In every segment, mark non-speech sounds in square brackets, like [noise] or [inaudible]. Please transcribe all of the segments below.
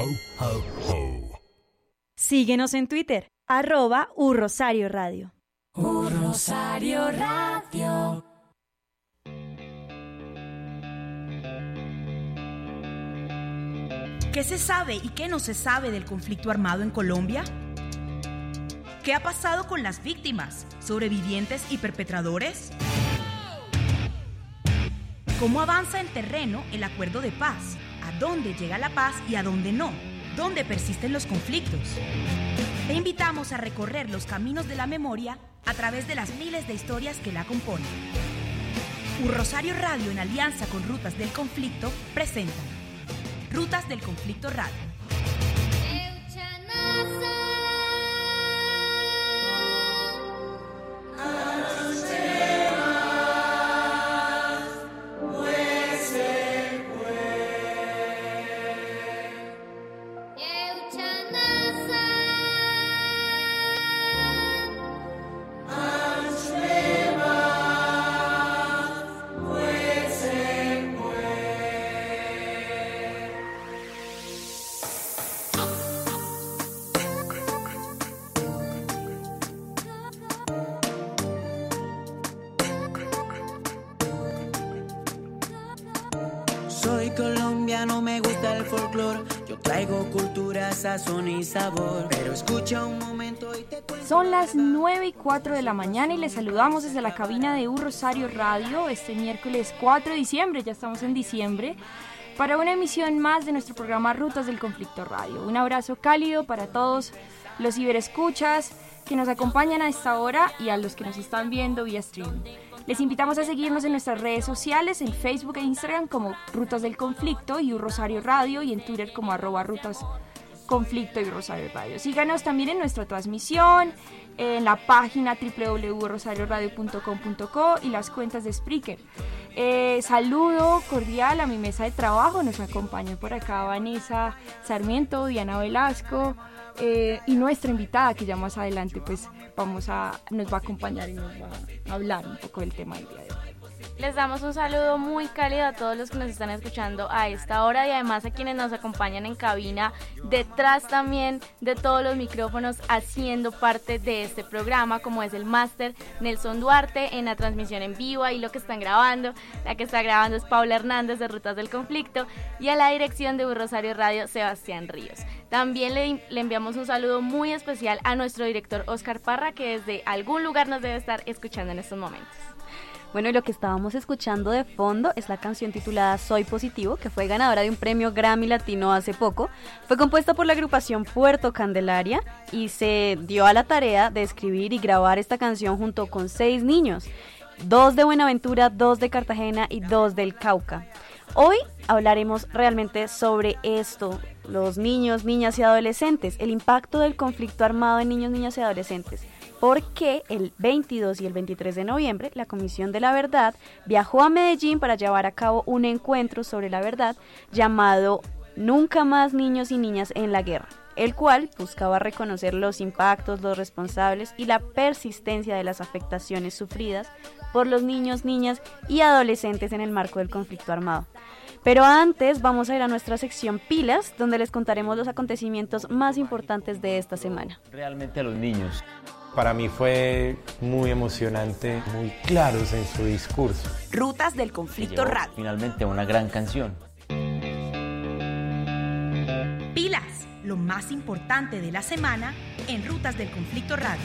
Ho, ho, ho. Síguenos en Twitter, arroba Urrosario Radio. Rosario Radio. ¿Qué se sabe y qué no se sabe del conflicto armado en Colombia? ¿Qué ha pasado con las víctimas, sobrevivientes y perpetradores? ¿Cómo avanza en terreno el acuerdo de paz? ¿A dónde llega la paz y a dónde no? ¿Dónde persisten los conflictos? Te invitamos a recorrer los caminos de la memoria a través de las miles de historias que la componen. Un Rosario Radio en alianza con Rutas del Conflicto presentan Rutas del Conflicto Radio. Colombiano, me gusta el folclore. Yo traigo cultura, sazón y sabor. Pero escucha un momento y te cuento. Son las 9 y 4 de la mañana y les saludamos desde la cabina de Un Rosario Radio este miércoles 4 de diciembre, ya estamos en diciembre, para una emisión más de nuestro programa Rutas del Conflicto Radio. Un abrazo cálido para todos los ciberescuchas que nos acompañan a esta hora y a los que nos están viendo vía stream. Les invitamos a seguirnos en nuestras redes sociales, en Facebook e Instagram como Rutas del Conflicto y Rosario Radio y en Twitter como arroba Rutas Conflicto y Rosario Radio. Síganos también en nuestra transmisión, en la página www.rosarioradio.com.co y las cuentas de Spreaker. Eh, saludo cordial a mi mesa de trabajo, nos acompañan por acá Vanessa Sarmiento, Diana Velasco eh, y nuestra invitada que ya más adelante pues vamos a, nos va a acompañar y nos va a hablar un poco del tema del día de hoy. Les damos un saludo muy cálido a todos los que nos están escuchando a esta hora y además a quienes nos acompañan en cabina, detrás también de todos los micrófonos, haciendo parte de este programa, como es el máster Nelson Duarte en la transmisión en vivo, y lo que están grabando. La que está grabando es Paula Hernández de Rutas del Conflicto y a la dirección de Rosario Radio, Sebastián Ríos. También le enviamos un saludo muy especial a nuestro director Oscar Parra, que desde algún lugar nos debe estar escuchando en estos momentos. Bueno, y lo que estábamos escuchando de fondo es la canción titulada Soy Positivo, que fue ganadora de un premio Grammy Latino hace poco. Fue compuesta por la agrupación Puerto Candelaria y se dio a la tarea de escribir y grabar esta canción junto con seis niños, dos de Buenaventura, dos de Cartagena y dos del Cauca. Hoy hablaremos realmente sobre esto, los niños, niñas y adolescentes, el impacto del conflicto armado en niños, niñas y adolescentes porque el 22 y el 23 de noviembre la Comisión de la Verdad viajó a Medellín para llevar a cabo un encuentro sobre la verdad llamado Nunca más niños y niñas en la guerra, el cual buscaba reconocer los impactos, los responsables y la persistencia de las afectaciones sufridas por los niños, niñas y adolescentes en el marco del conflicto armado. Pero antes vamos a ir a nuestra sección Pilas, donde les contaremos los acontecimientos más importantes de esta semana. Realmente a los niños. Para mí fue muy emocionante, muy claros en su discurso. Rutas del Conflicto Radio. Finalmente una gran canción. Pilas, lo más importante de la semana en Rutas del Conflicto Radio.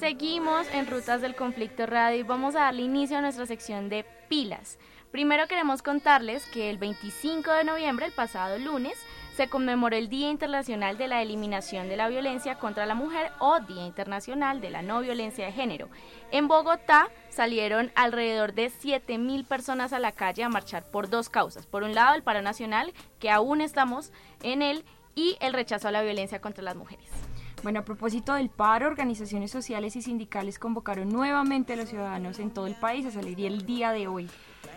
Seguimos en Rutas del Conflicto Radio y vamos a darle inicio a nuestra sección de pilas. Primero queremos contarles que el 25 de noviembre, el pasado lunes, se conmemoró el Día Internacional de la Eliminación de la Violencia contra la Mujer o Día Internacional de la No Violencia de Género. En Bogotá salieron alrededor de 7.000 personas a la calle a marchar por dos causas. Por un lado, el paro nacional, que aún estamos en él, y el rechazo a la violencia contra las mujeres. Bueno, a propósito del paro, organizaciones sociales y sindicales convocaron nuevamente a los ciudadanos en todo el país a salir el día de hoy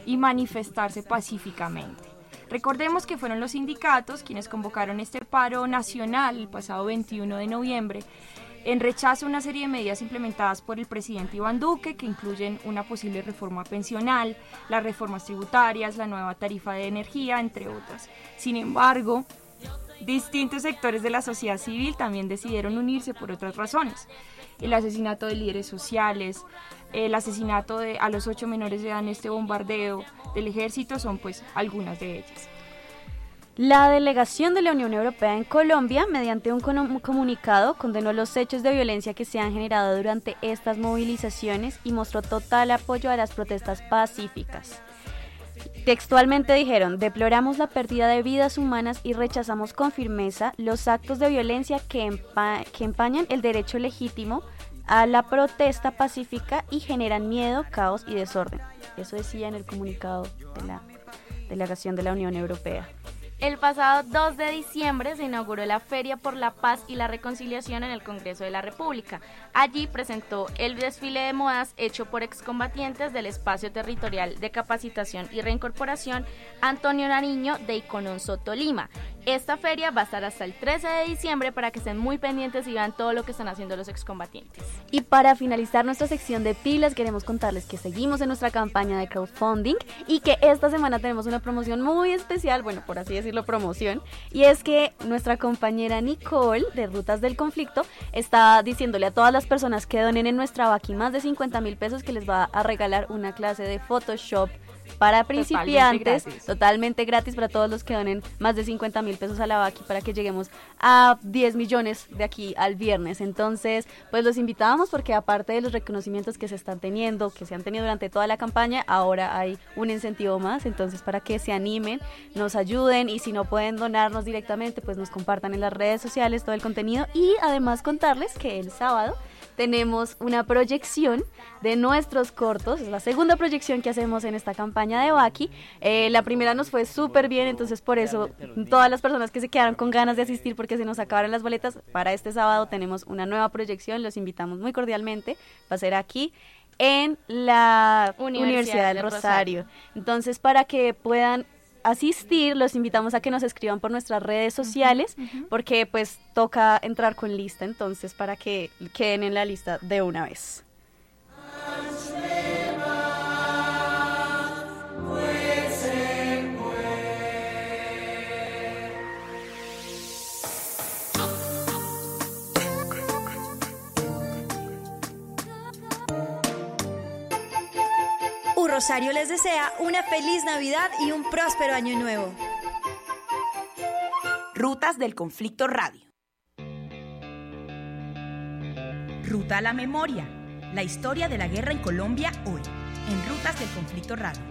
y manifestarse pacíficamente. Recordemos que fueron los sindicatos quienes convocaron este paro nacional el pasado 21 de noviembre en rechazo a una serie de medidas implementadas por el presidente Iván Duque que incluyen una posible reforma pensional, las reformas tributarias, la nueva tarifa de energía, entre otras. Sin embargo, distintos sectores de la sociedad civil también decidieron unirse por otras razones. El asesinato de líderes sociales, el asesinato de a los ocho menores de edad en este bombardeo del ejército son pues algunas de ellas. La delegación de la Unión Europea en Colombia, mediante un comunicado, condenó los hechos de violencia que se han generado durante estas movilizaciones y mostró total apoyo a las protestas pacíficas. Textualmente dijeron, deploramos la pérdida de vidas humanas y rechazamos con firmeza los actos de violencia que, empañan el derecho legítimo a la protesta pacífica y generan miedo, caos y desorden. Eso decía en el comunicado de la delegación de la Unión Europea. El pasado 2 de diciembre se inauguró la Feria por la Paz y la Reconciliación en el Congreso de la República. Allí presentó el desfile de modas hecho por excombatientes del Espacio Territorial de Capacitación y Reincorporación Antonio Nariño de Icononso, Tolima. Esta feria va a estar hasta el 13 de diciembre para que estén muy pendientes y vean todo lo que están haciendo los excombatientes. Y para finalizar nuestra sección de pilas, queremos contarles que seguimos en nuestra campaña de crowdfunding y que esta semana tenemos una promoción muy especial, bueno, por así decirlo, promoción, y es que nuestra compañera Nicole de Rutas del Conflicto está diciéndole a todas las personas que donen en nuestra vaqui más de 50 mil pesos que les va a regalar una clase de Photoshop para principiantes, totalmente gratis. para todos los que donen más de 50 mil pesos a la Baki para que lleguemos a 10 millones de aquí al viernes. Entonces, pues los invitamos porque aparte de los reconocimientos que se están teniendo, que se han tenido durante toda la campaña, ahora hay un incentivo más. Entonces, para que se animen, nos ayuden y si no pueden donarnos directamente, pues nos compartan en las redes sociales todo el contenido y además contarles que el sábado tenemos una proyección de nuestros cortos. Es la segunda proyección que hacemos en esta campaña de Baki. Eh, la primera nos fue súper bien, entonces por eso todas las personas que se quedaron con ganas de asistir porque se nos acabaron las boletas, para este sábado tenemos una nueva proyección. Los invitamos muy cordialmente. Va a ser aquí en la Universidad, del Rosario. Entonces, para que puedan asistir, los invitamos a que nos escriban por nuestras redes sociales, porque pues toca entrar con lista, entonces para que queden en la lista de una vez. Rosario les desea una feliz Navidad y un próspero año nuevo. Rutas del Conflicto Radio. Ruta a la Memoria. La historia de la guerra en Colombia hoy, en Rutas del Conflicto Radio.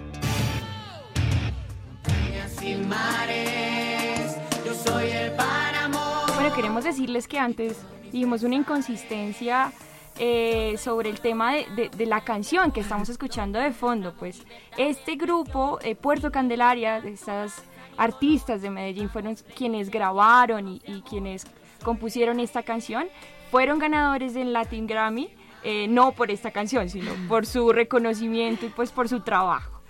Bueno, queremos decirles que antes vimos una inconsistencia eh, sobre el tema de, la canción que estamos escuchando de fondo. Pues este grupo, eh, Puerto Candelaria, estas artistas de Medellín fueron quienes grabaron y, quienes compusieron esta canción, fueron ganadores del Latin Grammy, eh, no por esta canción, sino por su reconocimiento y pues por su trabajo.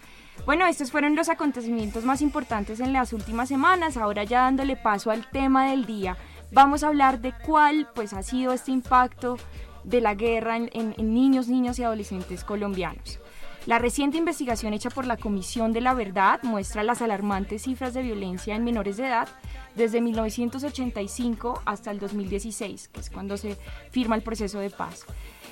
Bueno, estos fueron los acontecimientos más importantes en las últimas semanas. Ahora ya dándole paso al tema del día, vamos a hablar de cuál pues ha sido este impacto de la guerra en, niños, niñas y adolescentes colombianos. La reciente investigación hecha por la Comisión de la Verdad muestra las alarmantes cifras de violencia en menores de edad desde 1985 hasta el 2016, que es cuando se firma el proceso de paz.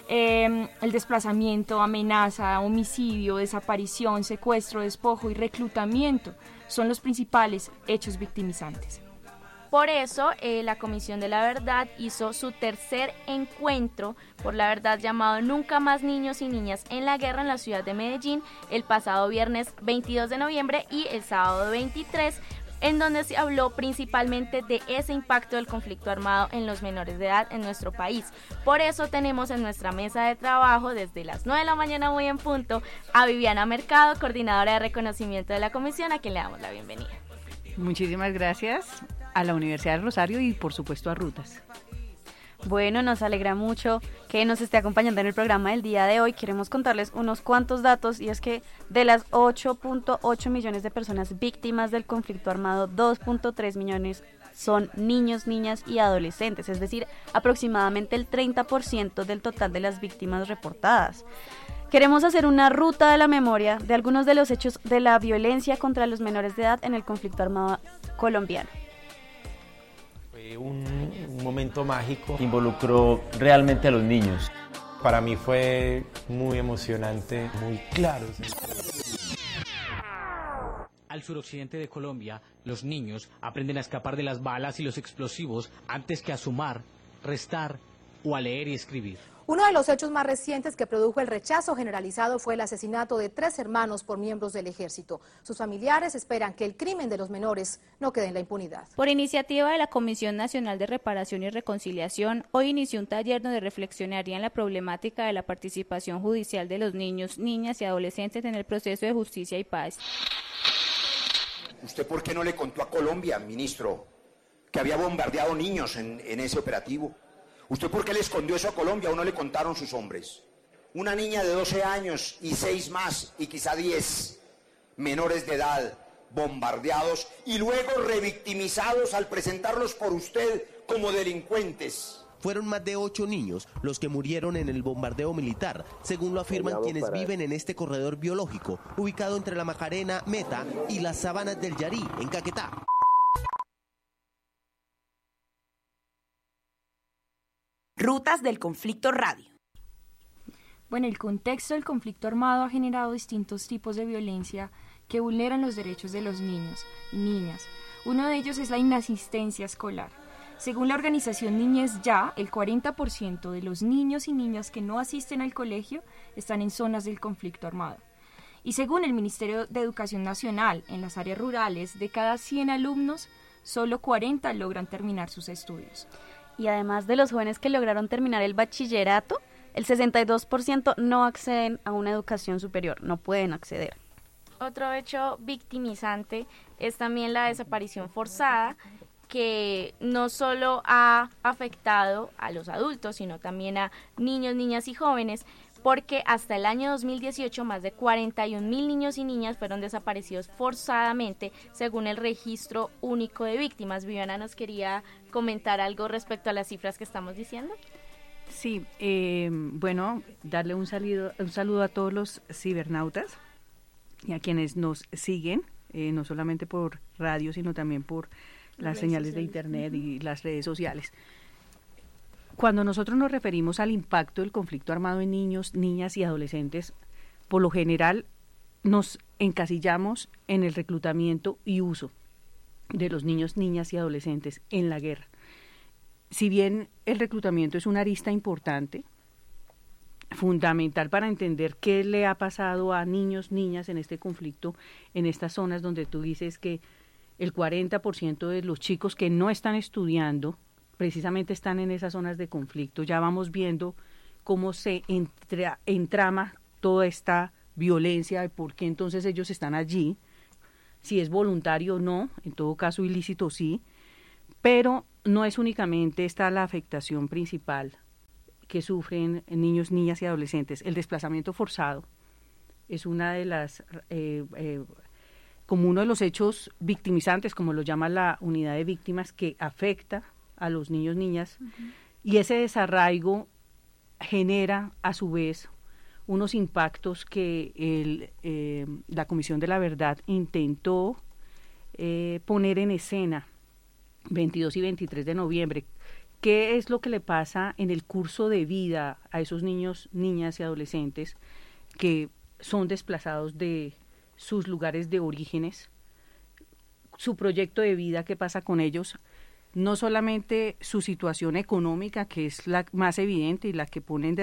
Em, el desplazamiento, amenaza, homicidio, desaparición, secuestro, despojo y reclutamiento son los principales hechos victimizantes. Por eso, eh, la Comisión de la Verdad hizo su tercer encuentro por la verdad llamado Nunca más niños y niñas en la guerra en la ciudad de Medellín el pasado viernes 22 de noviembre y el sábado 23 en donde se habló principalmente de ese impacto del conflicto armado en los menores de edad en nuestro país. Por eso tenemos en nuestra mesa de trabajo desde las 9 de la mañana muy en punto a Viviana Mercado, coordinadora de reconocimiento de la comisión, a quien le damos la bienvenida. Muchísimas gracias a la Universidad de Rosario y por supuesto a Rutas. Bueno, nos alegra mucho que nos esté acompañando en el programa del día de hoy. Queremos contarles unos cuantos datos y es que de las 8.8 millones de personas víctimas del conflicto armado, 2.3 millones son niños, niñas y adolescentes, es decir, aproximadamente el 30% del total de las víctimas reportadas. Queremos hacer una ruta de la memoria de algunos de los hechos de la violencia contra los menores de edad en el conflicto armado colombiano un, momento mágico. Involucró realmente a los niños. Para mí fue muy emocionante, muy claro. Al suroccidente de Colombia, los niños aprenden a escapar de las balas y los explosivos antes que a sumar, restar o a leer y escribir. Uno de los hechos más recientes que produjo el rechazo generalizado fue el asesinato de tres hermanos por miembros del ejército. Sus familiares esperan que el crimen de los menores no quede en la impunidad. Por iniciativa de la Comisión Nacional de Reparación y Reconciliación, hoy inició un taller donde reflexionarían la problemática de la participación judicial de los niños, niñas y adolescentes en el proceso de justicia y paz. ¿Usted por qué no le contó a Colombia, ministro, que había bombardeado niños en, en ese operativo? ¿Usted por qué le escondió eso a Colombia o no le contaron sus hombres? Una niña de 12 años y seis más y quizá 10 menores de edad bombardeados y luego revictimizados al presentarlos por usted como delincuentes. Fueron más de ocho niños los que murieron en el bombardeo militar, según lo afirman quienes viven en este corredor biológico, ubicado entre la Macarena, Meta y las sabanas del Yarí, en Caquetá. Rutas del Conflicto Radio. Bueno, el contexto del conflicto armado ha generado distintos tipos de violencia que vulneran los derechos de los niños y niñas. Uno de ellos es la inasistencia escolar. Según la organización Niñez Ya, el 40% de los niños y niñas que no asisten al colegio están en zonas del conflicto armado. Y según el Ministerio de Educación Nacional, en las áreas rurales, de cada 100 alumnos, solo 40 logran terminar sus estudios y además de los jóvenes que lograron terminar el bachillerato, el 62% no acceden a una educación superior, no pueden acceder. Otro hecho victimizante es también la desaparición forzada que no solo ha afectado a los adultos, sino también a niños, niñas y jóvenes, porque hasta el año 2018 más de 41 mil niños y niñas fueron desaparecidos forzadamente según el registro único de víctimas. Viviana nos quería comentar algo respecto a las cifras que estamos diciendo. Sí, eh, bueno, darle un saludo, un saludo a todos los cibernautas y a quienes nos siguen, eh, no solamente por radio, sino también por las señales de Internet y las redes sociales. Cuando nosotros nos referimos al impacto del conflicto armado en niños, niñas y adolescentes, por lo general nos encasillamos en el reclutamiento y uso de los niños, niñas y adolescentes en la guerra. Si bien el reclutamiento es una arista importante, fundamental para entender qué le ha pasado a niños, niñas en este conflicto, en estas zonas donde tú dices que el 40% de los chicos que no están estudiando precisamente están en esas zonas de conflicto. Ya vamos viendo cómo se entrama toda esta violencia y por qué entonces ellos están allí, si es voluntario o no, en todo caso ilícito sí, pero no es únicamente esta la afectación principal que sufren niños, niñas y adolescentes. El desplazamiento forzado es una de las, eh, eh, como uno de los hechos victimizantes, como lo llama la unidad de víctimas, que afecta a los niños, niñas, y ese desarraigo genera a su vez unos impactos que eh, la Comisión de la Verdad intentó eh, poner en escena 22 y 23 de noviembre. ¿Qué es lo que le pasa en el curso de vida a esos niños, niñas y adolescentes que son desplazados de sus lugares de orígenes? Su proyecto de vida, ¿qué pasa con ellos? no solamente su situación económica, que es la más evidente y la que ponen de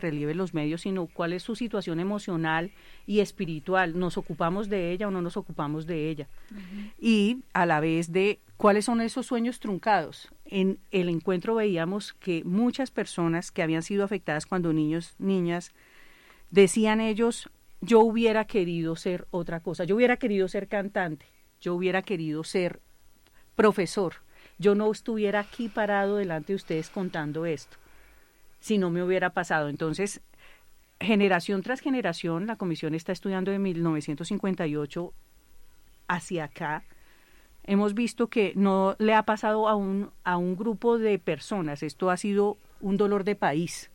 Relieve los medios, sino cuál es su situación emocional y espiritual. ¿Nos ocupamos de ella o no nos ocupamos de ella? Y a la vez de cuáles son esos sueños truncados. En el encuentro veíamos que muchas personas que habían sido afectadas cuando niños, niñas, decían ellos, yo hubiera querido ser otra cosa, yo hubiera querido ser cantante, yo hubiera querido ser profesor, yo no estuviera aquí parado delante de ustedes contando esto si no me hubiera pasado. Entonces, generación tras generación, la comisión está estudiando de 1958 hacia acá. Hemos visto que no le ha pasado a un, a un grupo de personas. Esto ha sido un dolor de país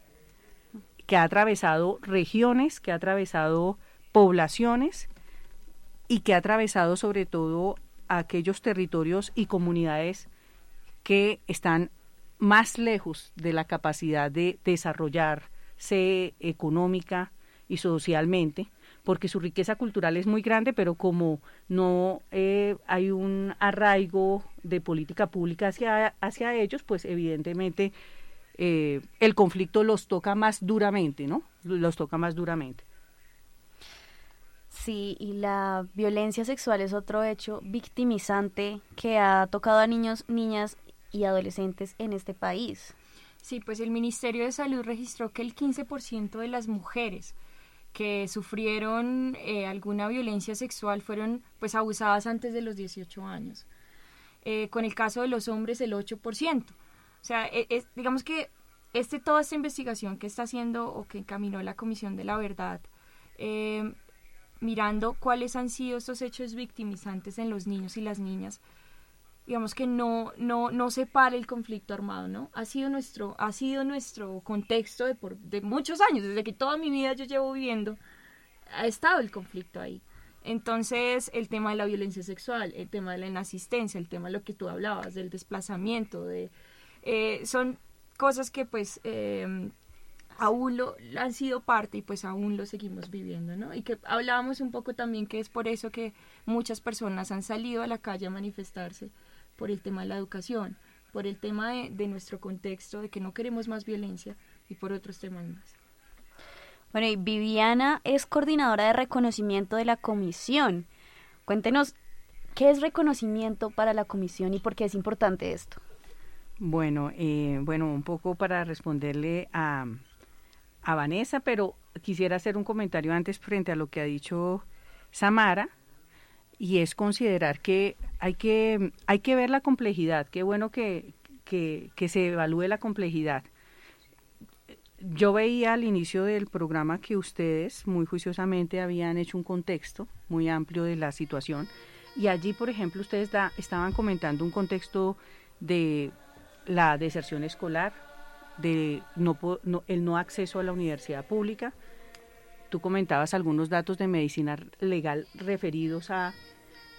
que ha atravesado regiones, que ha atravesado poblaciones y que ha atravesado sobre todo aquellos territorios y comunidades que están más lejos de la capacidad de desarrollarse económica y socialmente, porque su riqueza cultural es muy grande, pero como no eh, hay un arraigo de política pública hacia, hacia ellos, pues evidentemente eh, el conflicto los toca más duramente, ¿no? Los toca más duramente. Sí, y la violencia sexual es otro hecho victimizante que ha tocado a niños, niñas y adolescentes en este país. Sí, pues el Ministerio de Salud registró que el 15% de las mujeres que sufrieron eh, alguna violencia sexual fueron pues abusadas antes de los 18 años. Eh, con el caso de los hombres el 8%. O sea, e, digamos que este, toda esta investigación que está haciendo o que encaminó la Comisión de la Verdad, eh, mirando cuáles han sido estos hechos victimizantes en los niños y las niñas, digamos que no, no, no separa el conflicto armado, ¿no? Ha sido nuestro, ha sido nuestro contexto de, por, de muchos años, desde que toda mi vida yo llevo viviendo, ha estado el conflicto ahí. Entonces, el tema de la violencia sexual, el tema de la inasistencia, el tema de lo que tú hablabas, del desplazamiento, de, eh, son cosas que pues eh, aún lo, han sido parte y pues aún lo seguimos viviendo, ¿no? Y que hablábamos un poco también que es por eso que muchas personas han salido a la calle a manifestarse por el tema de la educación, por el tema de, de nuestro contexto, de que no queremos más violencia y por otros temas más. Bueno, y Viviana es coordinadora de reconocimiento de la comisión. Cuéntenos, ¿qué es reconocimiento para la comisión y por qué es importante esto? Bueno, eh, bueno, un poco para responderle a, a Vanessa, pero quisiera hacer un comentario antes frente a lo que ha dicho Samara, y es considerar que hay que, hay que ver la complejidad. Qué bueno que, que, que se evalúe la complejidad. Yo veía al inicio del programa que ustedes muy juiciosamente habían hecho un contexto muy amplio de la situación y allí, por ejemplo, ustedes estaban comentando un contexto de la deserción escolar, de no, no, el no acceso a la universidad pública. Tú comentabas algunos datos de medicina legal referidos a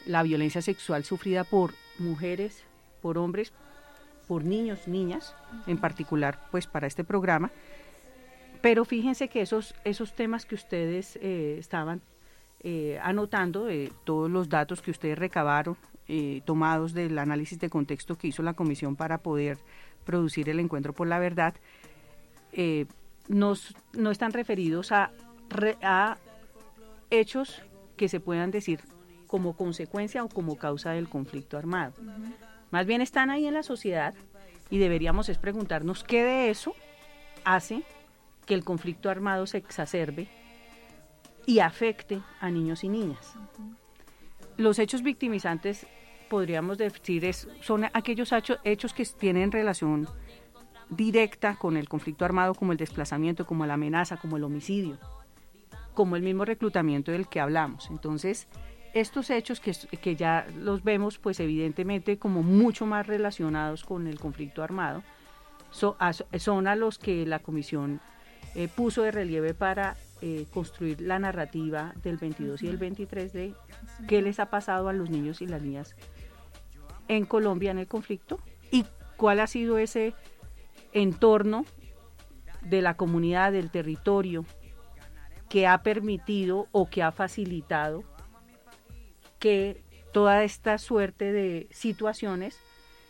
la violencia sexual sufrida por mujeres, por hombres, por niños, niñas, en particular, pues para este programa. Pero fíjense que esos, esos temas que ustedes eh, estaban eh, anotando, eh, todos los datos que ustedes recabaron, eh, tomados del análisis de contexto que hizo la comisión para poder producir el encuentro por la verdad, nos, no están referidos a, a hechos que se puedan decir como consecuencia o como causa del conflicto armado. Más bien están ahí en la sociedad y deberíamos es preguntarnos qué de eso hace que el conflicto armado se exacerbe y afecte a niños y niñas. Los hechos victimizantes, podríamos decir, es, son aquellos hechos que tienen relación directa con el conflicto armado, como el desplazamiento, como la amenaza, como el homicidio, como el mismo reclutamiento del que hablamos. Entonces, estos hechos que, que ya los vemos, pues evidentemente como mucho más relacionados con el conflicto armado, son a los que la Comisión eh, puso de relieve para eh, construir la narrativa del 22 y el 23 de qué les ha pasado a los niños y las niñas en Colombia en el conflicto y cuál ha sido ese entorno de la comunidad, del territorio, que ha permitido o que ha facilitado que toda esta suerte de situaciones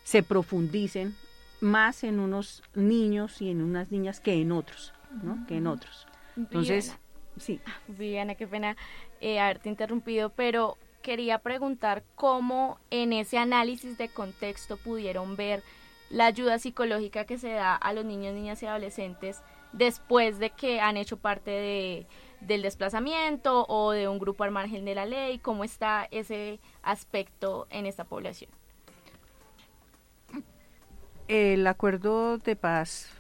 se profundicen más en unos niños y en unas niñas que en otros, ¿no? Que en otros. Entonces, sí. Viviana, qué pena eh, haberte interrumpido, pero quería preguntar cómo en ese análisis de contexto pudieron ver la ayuda psicológica que se da a los niños, niñas y adolescentes después de que han hecho parte de, del desplazamiento o de un grupo al margen de la ley, cómo está ese aspecto en esta población. El acuerdo de paz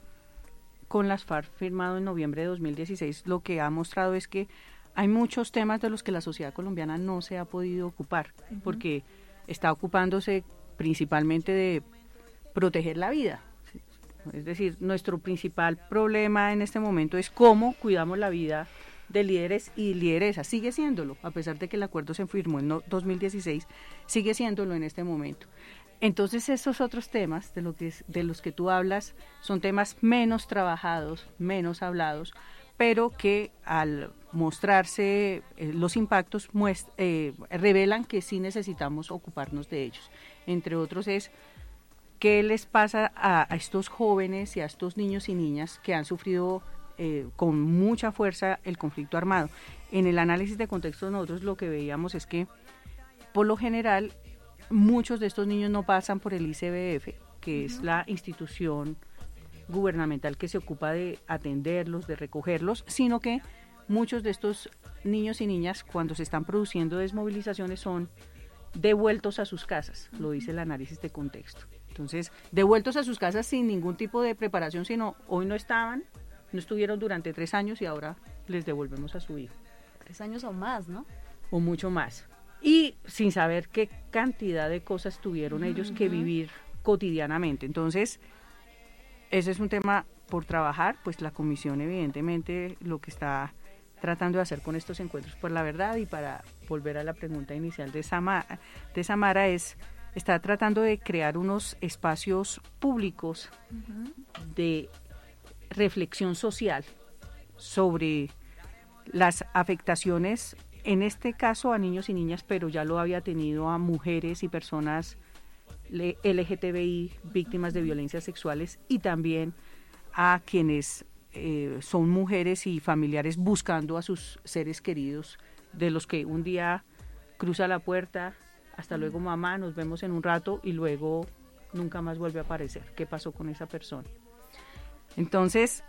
con las FARC firmado en noviembre de 2016 lo que ha mostrado es que hay muchos temas de los que la sociedad colombiana no se ha podido ocupar, porque está ocupándose principalmente de proteger la vida. Es decir, nuestro principal problema en este momento es cómo cuidamos la vida de líderes y lideresas. Sigue siéndolo, a pesar de que el acuerdo se firmó en 2016, sigue siéndolo en este momento. Entonces esos otros temas de, lo que, de los que tú hablas son temas menos trabajados, menos hablados, pero que al mostrarse eh, los impactos eh, revelan que sí necesitamos ocuparnos de ellos. Entre otros es qué les pasa a, estos jóvenes y a estos niños y niñas que han sufrido eh, con mucha fuerza el conflicto armado. En el análisis de contexto nosotros lo que veíamos es que por lo general muchos de estos niños no pasan por el ICBF, que es la institución gubernamental que se ocupa de atenderlos, de recogerlos, sino que muchos de estos niños y niñas cuando se están produciendo desmovilizaciones son devueltos a sus casas, lo dice el análisis de contexto. Entonces, devueltos a sus casas sin ningún tipo de preparación, sino hoy no estaban, no estuvieron durante tres años y ahora les devolvemos a su hijo. Tres años o más, ¿no? O mucho más y sin saber qué cantidad de cosas tuvieron ellos que vivir cotidianamente. Entonces, ese es un tema por trabajar, pues la comisión evidentemente lo que está tratando de hacer con estos encuentros por la verdad y para volver a la pregunta inicial de Samara, de Samara es está tratando de crear unos espacios públicos de reflexión social sobre las afectaciones en este caso a niños y niñas, pero ya lo había tenido a mujeres y personas LGTBI víctimas de violencias sexuales y también a quienes eh, son mujeres y familiares buscando a sus seres queridos, de los que un día cruza la puerta, hasta luego mamá, nos vemos en un rato y luego nunca más vuelve a aparecer. ¿Qué pasó con esa persona? Entonces,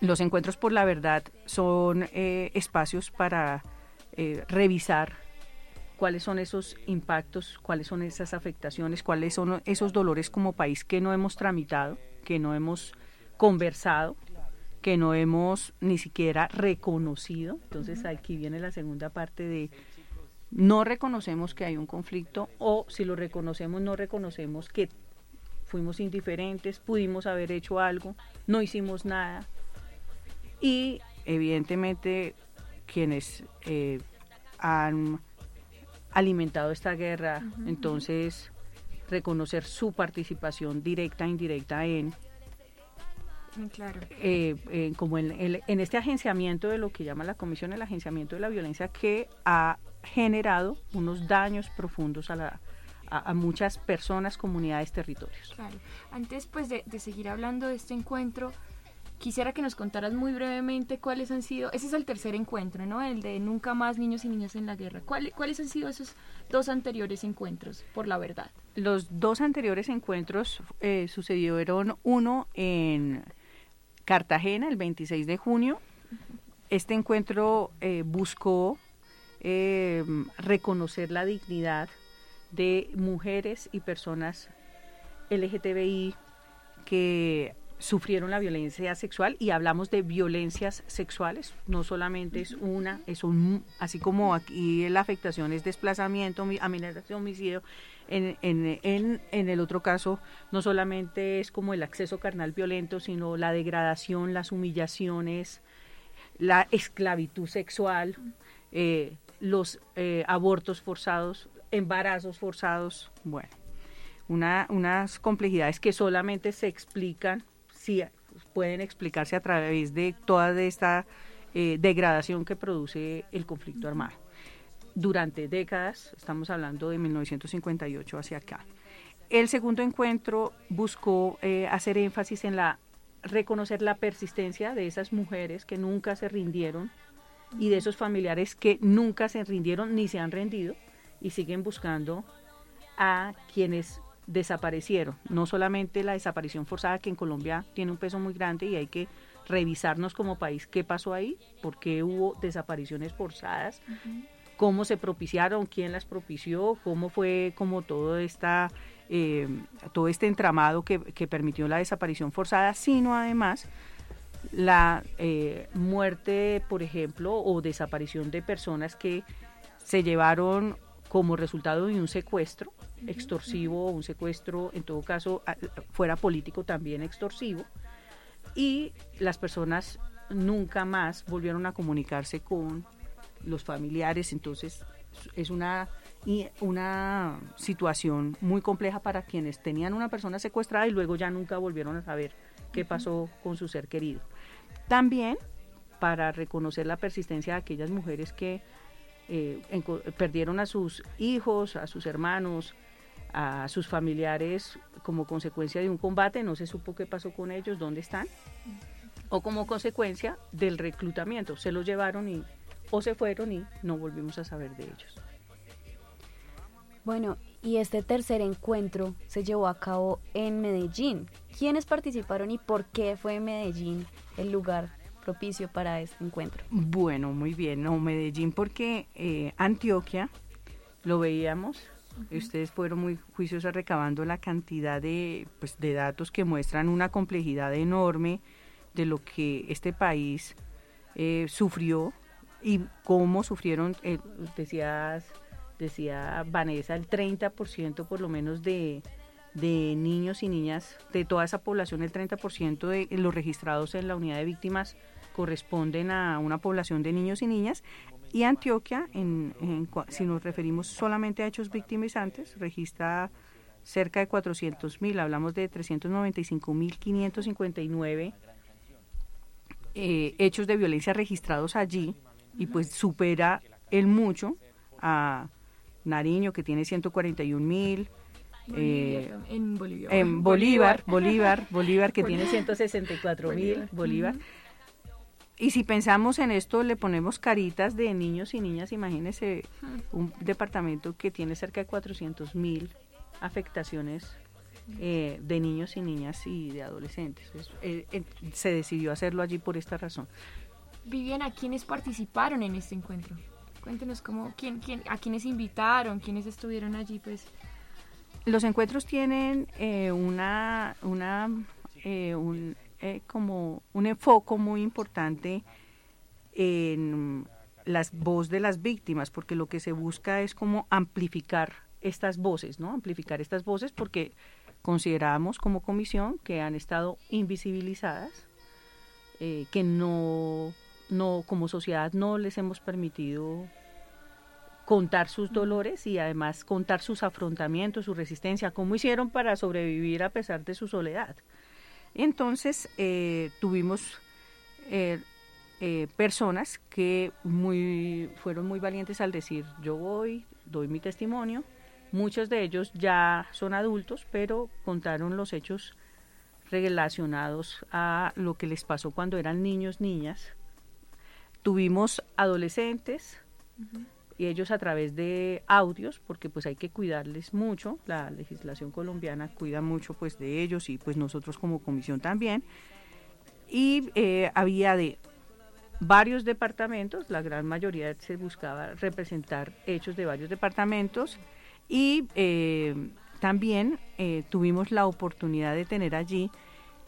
los encuentros por la verdad son eh, espacios para eh, revisar cuáles son esos impactos, cuáles son esas afectaciones, cuáles son esos dolores como país que no hemos tramitado, que no hemos conversado, que no hemos ni siquiera reconocido. Entonces aquí viene la segunda parte de no reconocemos que hay un conflicto o si lo reconocemos no reconocemos que fuimos indiferentes, pudimos haber hecho algo, no hicimos nada. Y evidentemente quienes eh, han alimentado esta guerra, entonces reconocer su participación directa e indirecta en mm, Claro. Eh, como en, en, este agenciamiento de lo que llama la Comisión, el agenciamiento de la violencia que ha generado unos daños profundos a, la, a, muchas personas, comunidades, territorios. Claro. Antes pues de, de seguir hablando de este encuentro, Quisiera que nos contaras muy brevemente cuáles han sido, ese es el tercer encuentro, ¿no? El de Nunca más niños y niñas en la guerra. ¿Cuáles han sido esos dos anteriores encuentros, por la verdad? Los dos anteriores encuentros eh, sucedieron uno en Cartagena el 26 de junio. Este encuentro eh, buscó eh, reconocer la dignidad de mujeres y personas LGTBI que sufrieron la violencia sexual y hablamos de violencias sexuales, no solamente es una, es un, así como aquí la afectación es desplazamiento, amenaza homicidio, en, en, en, en, el otro caso no solamente es como el acceso carnal violento, sino la degradación, las humillaciones, la esclavitud sexual, eh, los eh, abortos forzados, embarazos forzados, bueno, una, unas complejidades que solamente se explican sí pueden explicarse a través de toda esta eh, degradación que produce el conflicto armado. Durante décadas, estamos hablando de 1958 hacia acá. El segundo encuentro buscó eh, hacer énfasis en la reconocer la persistencia de esas mujeres que nunca se rindieron y de esos familiares que nunca se rindieron ni se han rendido y siguen buscando a quienes desaparecieron. No solamente la desaparición forzada, que en Colombia tiene un peso muy grande y hay que revisarnos como país qué pasó ahí, por qué hubo desapariciones forzadas, cómo se propiciaron, quién las propició, cómo fue como todo esta eh, todo este entramado que, permitió la desaparición forzada, sino además la eh, muerte, por ejemplo, o desaparición de personas que se llevaron como resultado de un secuestro extorsivo un secuestro, en todo caso, fuera político también extorsivo, y las personas nunca más volvieron a comunicarse con los familiares, entonces es una, una situación muy compleja para quienes tenían una persona secuestrada y luego ya nunca volvieron a saber qué pasó con su ser querido. También para reconocer la persistencia de aquellas mujeres que eh, perdieron a sus hijos, a sus hermanos, a sus familiares como consecuencia de un combate, no se supo qué pasó con ellos, dónde están, o como consecuencia del reclutamiento, se los llevaron y o se fueron y no volvimos a saber de ellos. Bueno, y este tercer encuentro se llevó a cabo en Medellín. ¿Quiénes participaron y por qué fue Medellín el lugar propicio para este encuentro? Bueno, muy bien, no Medellín porque eh, Antioquia lo veíamos Ustedes fueron muy juiciosos recabando la cantidad de, pues, de datos que muestran una complejidad enorme de lo que este país eh, sufrió y cómo sufrieron, eh, decías, decía Vanessa, el 30% por lo menos de, de niños y niñas, de toda esa población, el 30% de los registrados en la unidad de víctimas corresponden a una población de niños y niñas y Antioquia, en, si nos referimos solamente a hechos victimizantes, registra cerca de 400.000, hablamos de 395.559 eh, hechos de violencia registrados allí y pues supera el mucho a Nariño que tiene 141.000. Eh, en Bolívar. En Bolívar, Bolívar, Bolívar, que tiene 164 mil, Bolívar. Y si pensamos en esto, le ponemos caritas de niños y niñas, imagínense un departamento que tiene cerca de 400 mil afectaciones eh, de niños y niñas y de adolescentes. Eh, eh, se decidió hacerlo allí por esta razón. Viviana, ¿quiénes participaron en este encuentro? Cuéntenos cómo, quién, quién, a quiénes invitaron, quiénes estuvieron allí, pues. Los encuentros tienen una, una un, eh, como un enfoque muy importante en las voz de las víctimas, porque lo que se busca es como amplificar estas voces, ¿no? Amplificar estas voces porque consideramos como comisión que han estado invisibilizadas, eh, que no, no, como sociedad no les hemos permitido contar sus dolores y además contar sus afrontamientos, su resistencia, cómo hicieron para sobrevivir a pesar de su soledad. Entonces eh, tuvimos eh, eh, personas que muy, fueron muy valientes al decir yo voy, doy mi testimonio. Muchos de ellos ya son adultos, pero contaron los hechos relacionados a lo que les pasó cuando eran niños, niñas. Tuvimos adolescentes, y ellos a través de audios, porque pues hay que cuidarles mucho, la legislación colombiana cuida mucho pues de ellos y pues nosotros como comisión también, y eh, había de varios departamentos, la gran mayoría se buscaba representar hechos de varios departamentos y eh, también eh, tuvimos la oportunidad de tener allí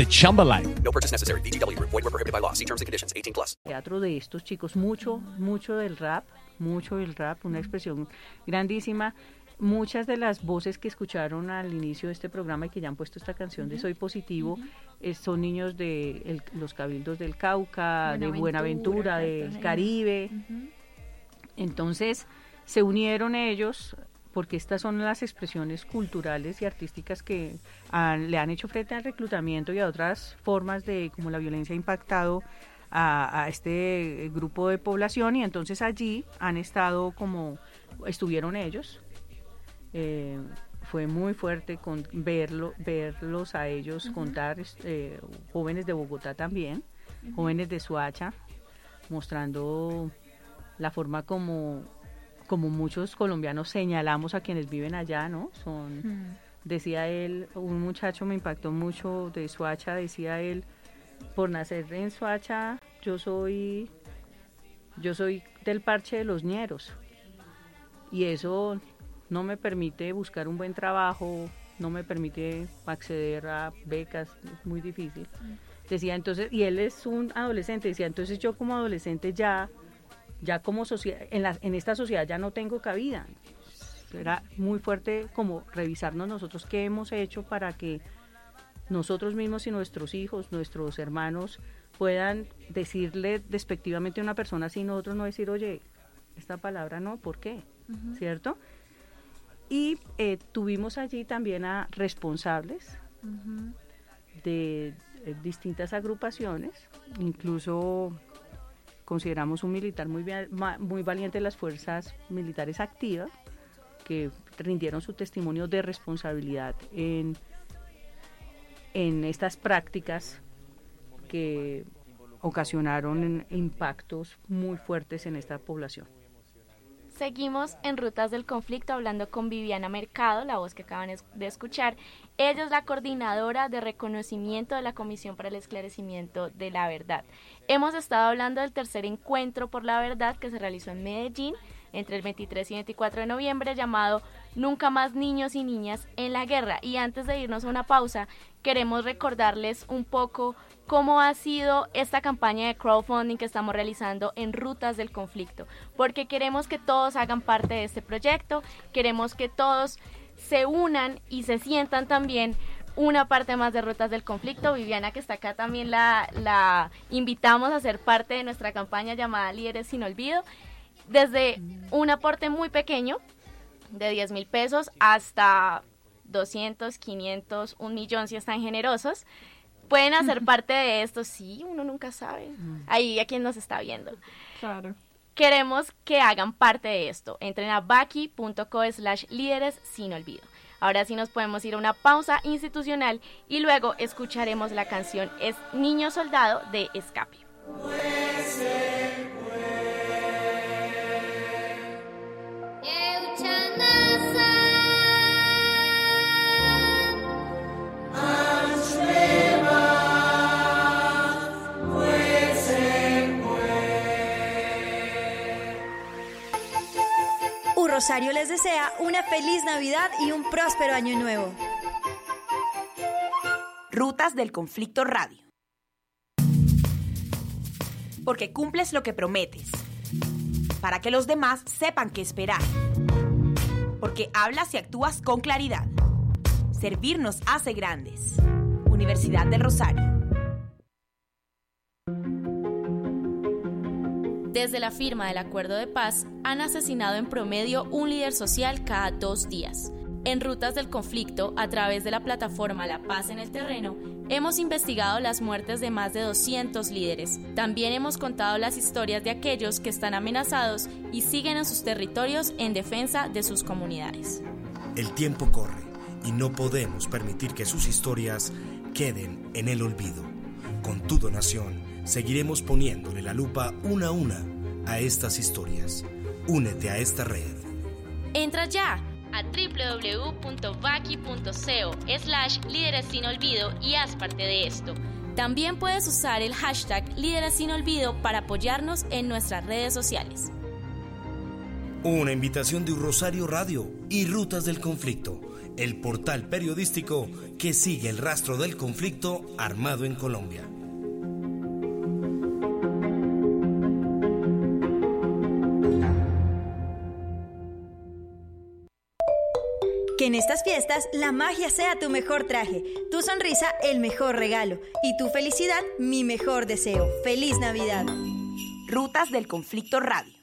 the Chumba life. No purchase necessary. VGW. Void were prohibited by law. See terms and conditions. 18 plus. Teatro de estos chicos, mucho, mucho del rap, mucho del rap, una expresión grandísima. Muchas de las voces que escucharon al inicio de este programa y que ya han puesto esta canción de Soy Positivo eh, son niños de el, los cabildos del Cauca, Buenaventura, de Buenaventura, del Caribe. Entonces se unieron ellos porque estas son las expresiones culturales y artísticas que le han hecho frente al reclutamiento y a otras formas de cómo la violencia ha impactado a, este grupo de población y entonces allí han estado como estuvieron ellos. Eh, fue muy fuerte con verlo, verlos a ellos contar, eh, jóvenes de Bogotá también, jóvenes de Suacha, mostrando la forma como, como muchos colombianos señalamos a quienes viven allá, ¿no? Son, decía él, un muchacho me impactó mucho de Suacha, decía él, por nacer en Suacha, yo soy, yo soy del parche de los ñeros. Y eso no me permite buscar un buen trabajo, no me permite acceder a becas, es muy difícil. Decía entonces, y él es un adolescente, decía, entonces yo como adolescente ya ya como sociedad, en, en esta sociedad ya no tengo cabida. Era muy fuerte como revisarnos nosotros qué hemos hecho para que nosotros mismos y nuestros hijos, nuestros hermanos, puedan decirle despectivamente a una persona así, nosotros no decir, oye, esta palabra no, ¿por qué? ¿Cierto? Y eh, tuvimos allí también a responsables de eh, distintas agrupaciones, incluso consideramos un militar muy, muy valiente de las fuerzas militares activas, que rindieron su testimonio de responsabilidad en, en estas prácticas que ocasionaron impactos muy fuertes en esta población. Seguimos en Rutas del Conflicto hablando con Viviana Mercado, la voz que acaban de escuchar. Ella es la coordinadora de reconocimiento de la Comisión para el Esclarecimiento de la Verdad. Hemos estado hablando del tercer encuentro por la verdad que se realizó en Medellín entre el 23 y 24 de noviembre llamado Nunca más niños y niñas en la guerra. Y antes de irnos a una pausa, queremos recordarles un poco cómo ha sido esta campaña de crowdfunding que estamos realizando en Rutas del Conflicto, porque queremos que todos hagan parte de este proyecto, queremos que todos se unan y se sientan también una parte más de Rutas del Conflicto. Viviana, que está acá, también la, invitamos a ser parte de nuestra campaña llamada Líderes sin Olvido, desde un aporte muy pequeño, de 10 mil pesos, hasta 200, 500, un millón si están generosos pueden hacer parte de esto. Sí, uno nunca sabe. Ahí a quien nos está viendo. Claro. Queremos que hagan parte de esto. Entren a baki.co slash líderes sin olvido. Ahora sí nos podemos ir a una pausa institucional y luego escucharemos la canción Es Niño Soldado de Escape. Rosario les desea una feliz Navidad y un próspero año nuevo. Rutas del Conflicto Radio. porque cumples lo que prometes. Para que los demás sepan qué esperar. Porque hablas y actúas con claridad. Servir nos hace grandes. Universidad del Rosario. Desde la firma del acuerdo de paz, han asesinado en promedio un líder social cada dos días. En Rutas del Conflicto, a través de la plataforma La Paz en el Terreno, hemos investigado las muertes de más de 200 líderes. También hemos contado las historias de aquellos que están amenazados y siguen en sus territorios en defensa de sus comunidades. El tiempo corre y no podemos permitir que sus historias queden en el olvido. Con tu donación, seguiremos poniéndole la lupa una a una a estas historias. Únete a esta red. Entra ya a www.vaki.co slash líderes sin olvido y haz parte de esto. También puedes usar el hashtag líderes sin olvido para apoyarnos en nuestras redes sociales. Una invitación de Rosario Radio y Rutas del Conflicto, el portal periodístico que sigue el rastro del conflicto armado en Colombia. Que en estas fiestas la magia sea tu mejor traje, tu sonrisa el mejor regalo y tu felicidad mi mejor deseo. ¡Feliz Navidad! Rutas del Conflicto Radio.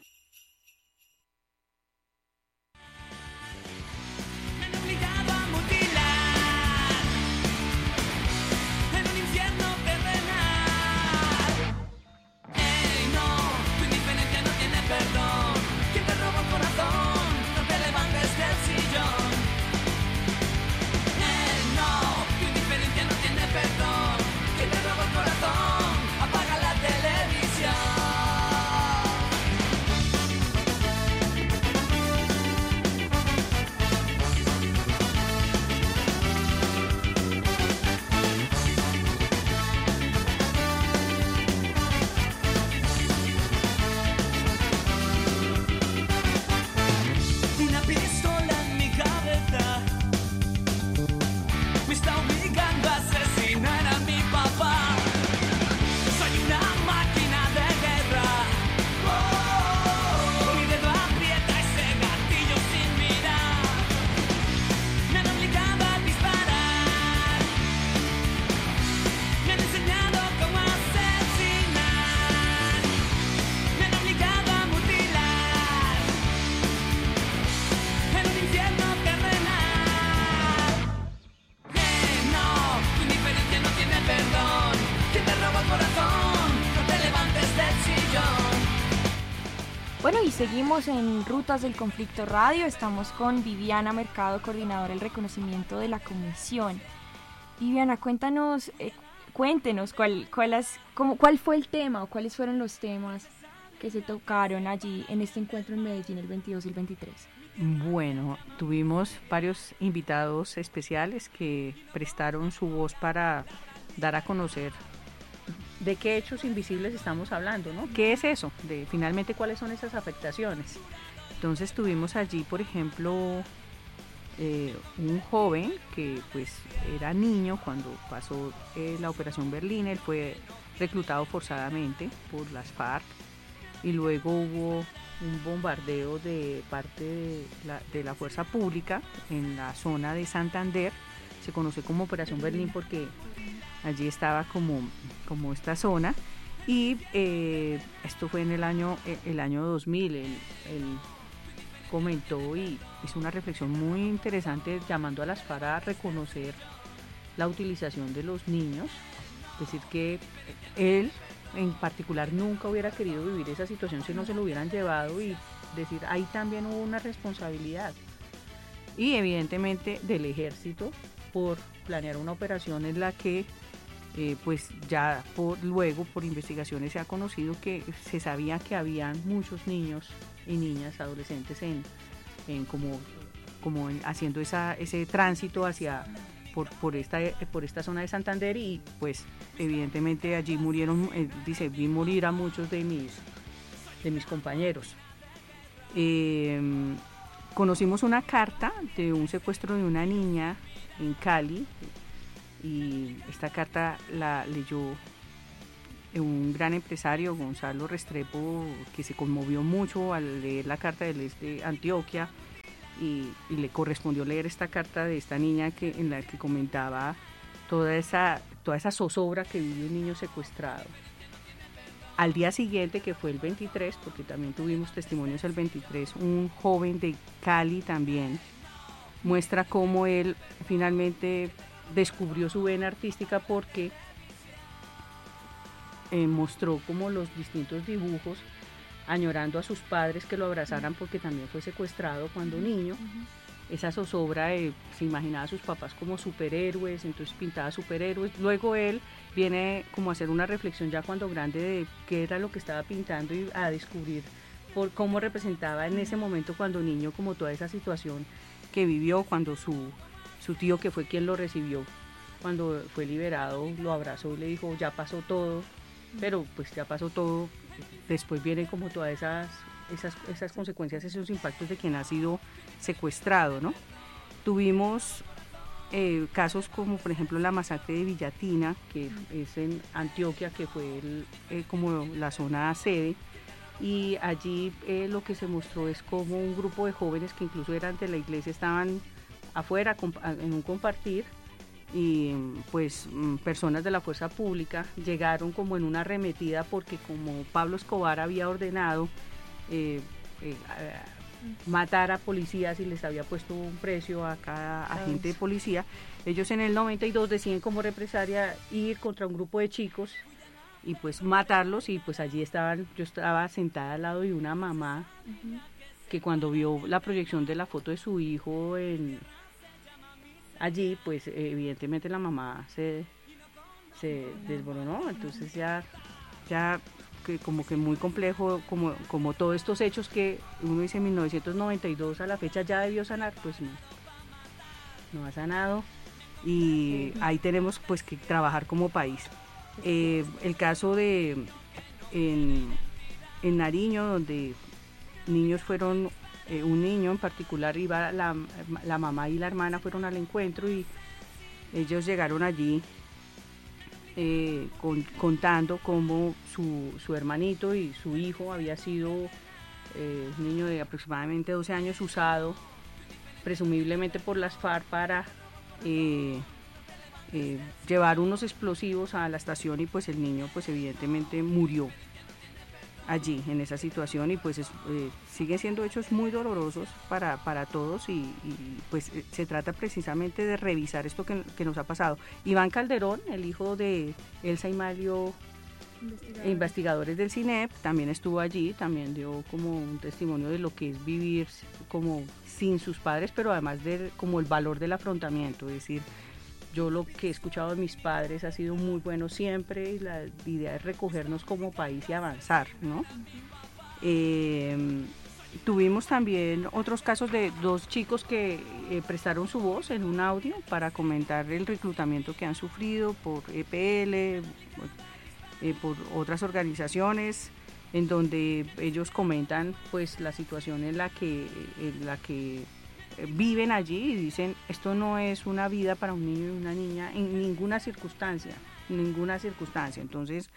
Seguimos en Rutas del Conflicto Radio. Estamos con Viviana Mercado, coordinadora del reconocimiento de la comisión. Viviana, cuéntanos, eh, cuéntenos cuál, cuál, cómo- cuál fue el tema o cuáles fueron los temas que se tocaron allí en este encuentro en Medellín el 22 y el 23. Bueno, tuvimos varios invitados especiales que prestaron su voz para dar a conocer de qué hechos invisibles estamos hablando, ¿no? ¿Qué es eso? De finalmente cuáles son esas afectaciones. Entonces tuvimos allí, por ejemplo, eh, un joven que pues era niño cuando pasó eh, la operación Berlín, él fue reclutado forzadamente por las FARC y luego hubo un bombardeo de parte de la, de la fuerza pública en la zona de Santander, se conoce como Operación Berlín porque allí estaba como, como esta zona y eh, esto fue en el año, eh, el año 2000, él, él comentó y hizo una reflexión muy interesante llamando a las FARC a reconocer la utilización de los niños, decir que él en particular nunca hubiera querido vivir esa situación si no se lo hubieran llevado y decir ahí también hubo una responsabilidad y evidentemente del ejército por planear una operación en la que eh, pues ya luego por investigaciones se ha conocido que se sabía que habían muchos niños y niñas adolescentes en, como, como en- haciendo ese tránsito hacia por, esta por esta zona de Santander y pues evidentemente allí murieron eh, dice vi morir a muchos de mis de mis compañeros. Eh, conocimos una carta de un secuestro de una niña en Cali y esta carta la leyó un gran empresario, Gonzalo Restrepo, que se conmovió mucho al leer la carta este Antioquia y, y le correspondió leer esta carta de esta niña que, en la que comentaba toda esa, toda esa zozobra que vive un niño secuestrado. Al día siguiente, que fue el 23, porque también tuvimos testimonios el 23, un joven de Cali también muestra cómo él finalmente descubrió su vena artística porque eh, mostró como los distintos dibujos añorando a sus padres que lo abrazaran porque también fue secuestrado cuando niño. Esa zozobra eh, se imaginaba a sus papás como superhéroes, entonces pintaba superhéroes. Luego él viene como a hacer una reflexión ya cuando grande de qué era lo que estaba pintando y a descubrir por cómo representaba en ese momento cuando niño como toda esa situación que vivió cuando su, su tío que fue quien lo recibió cuando fue liberado lo abrazó y le dijo ya pasó todo pero pues ya pasó todo. Después vienen como todas esas esas, esas consecuencias esos impactos de quien ha sido secuestrado no tuvimos eh, casos como por ejemplo la masacre de Villatina que es en Antioquia que fue eh, como la zona sede y allí eh, lo que se mostró es como un grupo de jóvenes que incluso eran de la iglesia estaban afuera en un compartir y pues mm, personas de la fuerza pública llegaron como en una arremetida porque como Pablo Escobar había ordenado eh, eh, matar a policías y les había puesto un precio a cada agente de policía, ellos en el 92 deciden como represalia ir contra un grupo de chicos y pues matarlos y pues allí estaban, yo estaba sentada al lado de una mamá que cuando vio la proyección de la foto de su hijo en allí, pues evidentemente la mamá se, se desboronó, entonces ya, ya que como que muy complejo, como, como todos estos hechos que uno dice en 1992 a la fecha ya debió sanar, pues no, no ha sanado y ahí tenemos pues que trabajar como país. Eh, el caso de en, en Nariño, donde niños fueron, eh, un niño en particular, iba la, mamá y la hermana fueron al encuentro y ellos llegaron allí eh, con- contando cómo su, hermanito y su hijo había sido eh, un niño de aproximadamente 12 años usado presumiblemente por las FARC para llevar unos explosivos a la estación y pues el niño pues evidentemente murió allí en esa situación y pues es- eh, siguen siendo hechos muy dolorosos para, para todos y, y, pues eh, se trata precisamente de revisar esto que, que nos ha pasado. Iván Calderón, el hijo de Elsa y Mario investigadores del CINEP, también estuvo allí, también dio como un testimonio de lo que es vivir como sin sus padres, pero además de como el valor del afrontamiento, es decir, yo lo que he escuchado de mis padres ha sido muy bueno siempre y la idea es recogernos como país y avanzar, ¿no? Eh, tuvimos también otros casos de dos chicos que eh, prestaron su voz en un audio para comentar el reclutamiento que han sufrido por EPL, eh, por otras organizaciones, en donde ellos comentan pues la situación en la que, en la que viven allí y dicen esto no es una vida para un niño y una niña en ninguna circunstancia, ninguna circunstancia. Entonces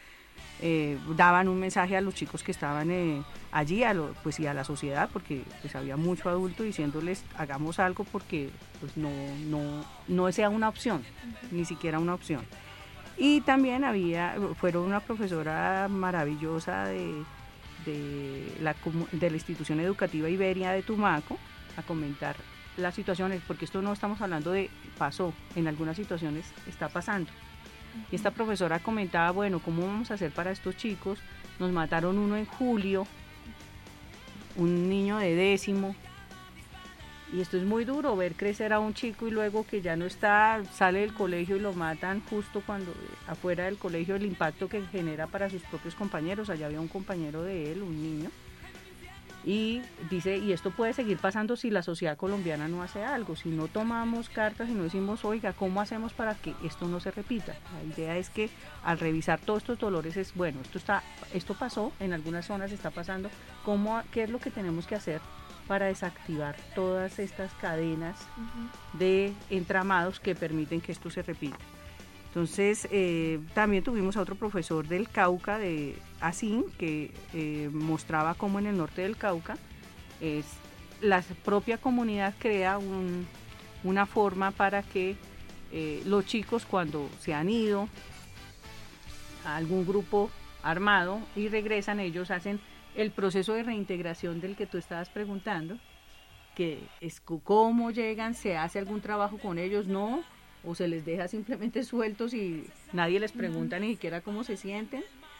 eh, daban un mensaje a los chicos que estaban eh, allí, a lo- pues y a la sociedad, porque pues había mucho adulto diciéndoles hagamos algo porque pues no, no, no sea una opción, ni siquiera una opción. Y también había, fueron una profesora maravillosa de, de, la, de la institución educativa Iberia de Tumaco a comentar las situaciones, porque esto no estamos hablando de pasó, en algunas situaciones está pasando. Y esta profesora comentaba, bueno, ¿cómo vamos a hacer para estos chicos? Nos mataron uno en julio, un niño de décimo, y esto es muy duro, ver crecer a un chico y luego que ya no está, sale del colegio y lo matan justo cuando eh, afuera del colegio, el impacto que genera para sus propios compañeros. Allá había un compañero de él, un niño. Y dice, y esto puede seguir pasando si la sociedad colombiana no hace algo, si no tomamos cartas y no decimos, oiga, ¿cómo hacemos para que esto no se repita? La idea es que al revisar todos estos dolores es, bueno, esto, está, esto pasó, en algunas zonas está pasando, ¿cómo, ¿qué es lo que tenemos que hacer para desactivar todas estas cadenas de entramados que permiten que esto se repita. Entonces, eh, también tuvimos a otro profesor del Cauca, de ASIN, que eh, mostraba cómo en el norte del Cauca es, la propia comunidad crea un- una forma para que eh, los chicos cuando se han ido a algún grupo armado y regresan, ellos hacen el proceso de reintegración del que tú estabas preguntando, que es cómo llegan, se hace algún trabajo con ellos, no, o se les deja simplemente sueltos y nadie les pregunta ni siquiera cómo se sienten,